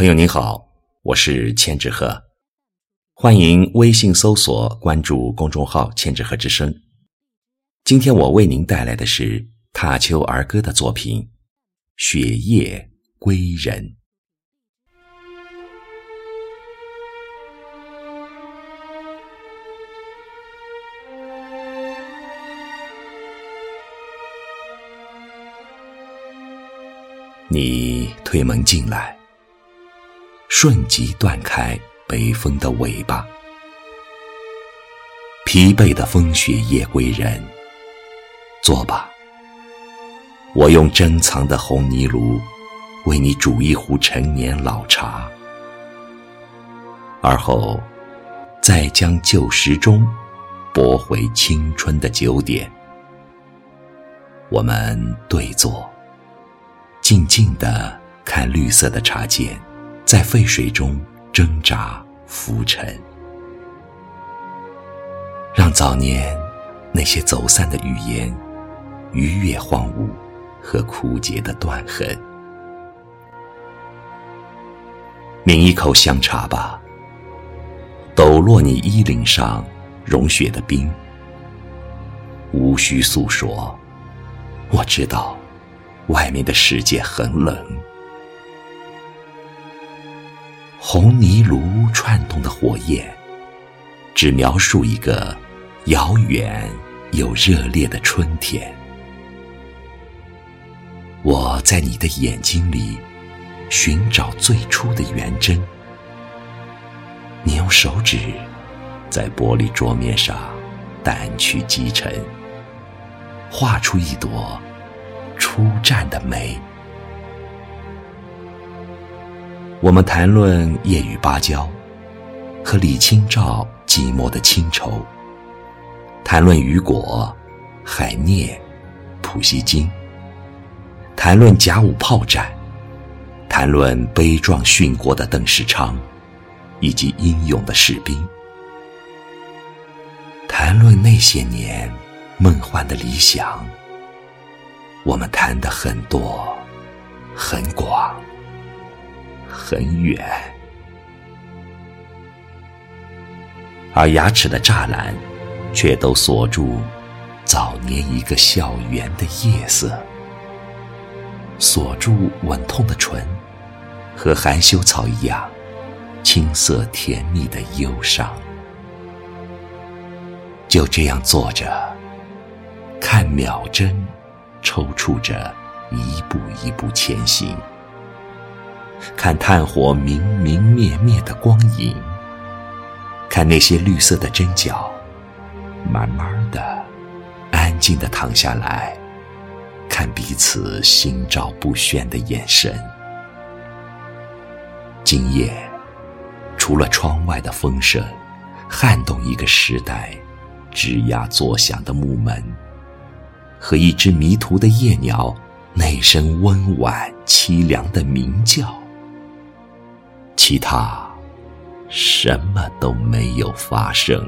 朋友您好，我是千纸鹤，欢迎微信搜索关注公众号“千纸鹤之声”。今天我为您带来的是塔秋儿歌的作品《雪夜归人》。你推门进来，瞬即断开北风的尾巴。疲惫的风雪夜归人，坐吧。我用珍藏的红泥炉，为你煮一壶陈年老茶，而后再将旧时钟拨回青春的九点。我们对坐。静静地看绿色的茶间，在沸水中挣扎浮沉，让早年那些走散的语言逾越荒芜和枯竭的断痕。抿一口香茶吧，抖落你衣领上融雪的冰，无需诉说，我知道。外面的世界很冷，红泥炉串动的火焰，只描述一个遥远又热烈的春天。我在你的眼睛里寻找最初的原真，你用手指在玻璃桌面上掸去积尘，画出一朵。初绽的美。我们谈论夜雨芭蕉和李清照寂寞的清愁，谈论雨果、海涅、普希金，谈论甲午炮战，谈论悲壮殉国的邓世昌以及英勇的士兵，谈论那些年梦幻的理想。我们谈的很多，很广，很远，而牙齿的栅栏却都锁住早年一个校园的夜色，锁住吻痛的唇，和含羞草一样青涩甜蜜的忧伤。就这样坐着，看秒针。抽搐着，一步一步前行。看炭火明明灭灭的光影，看那些绿色的针脚，慢慢的、安静的躺下来，看彼此心照不宣的眼神。今夜，除了窗外的风声，撼动一个时代吱呀作响的木门。和一只迷途的夜鸟，那声温婉凄凉的鸣叫，其他什么都没有发生。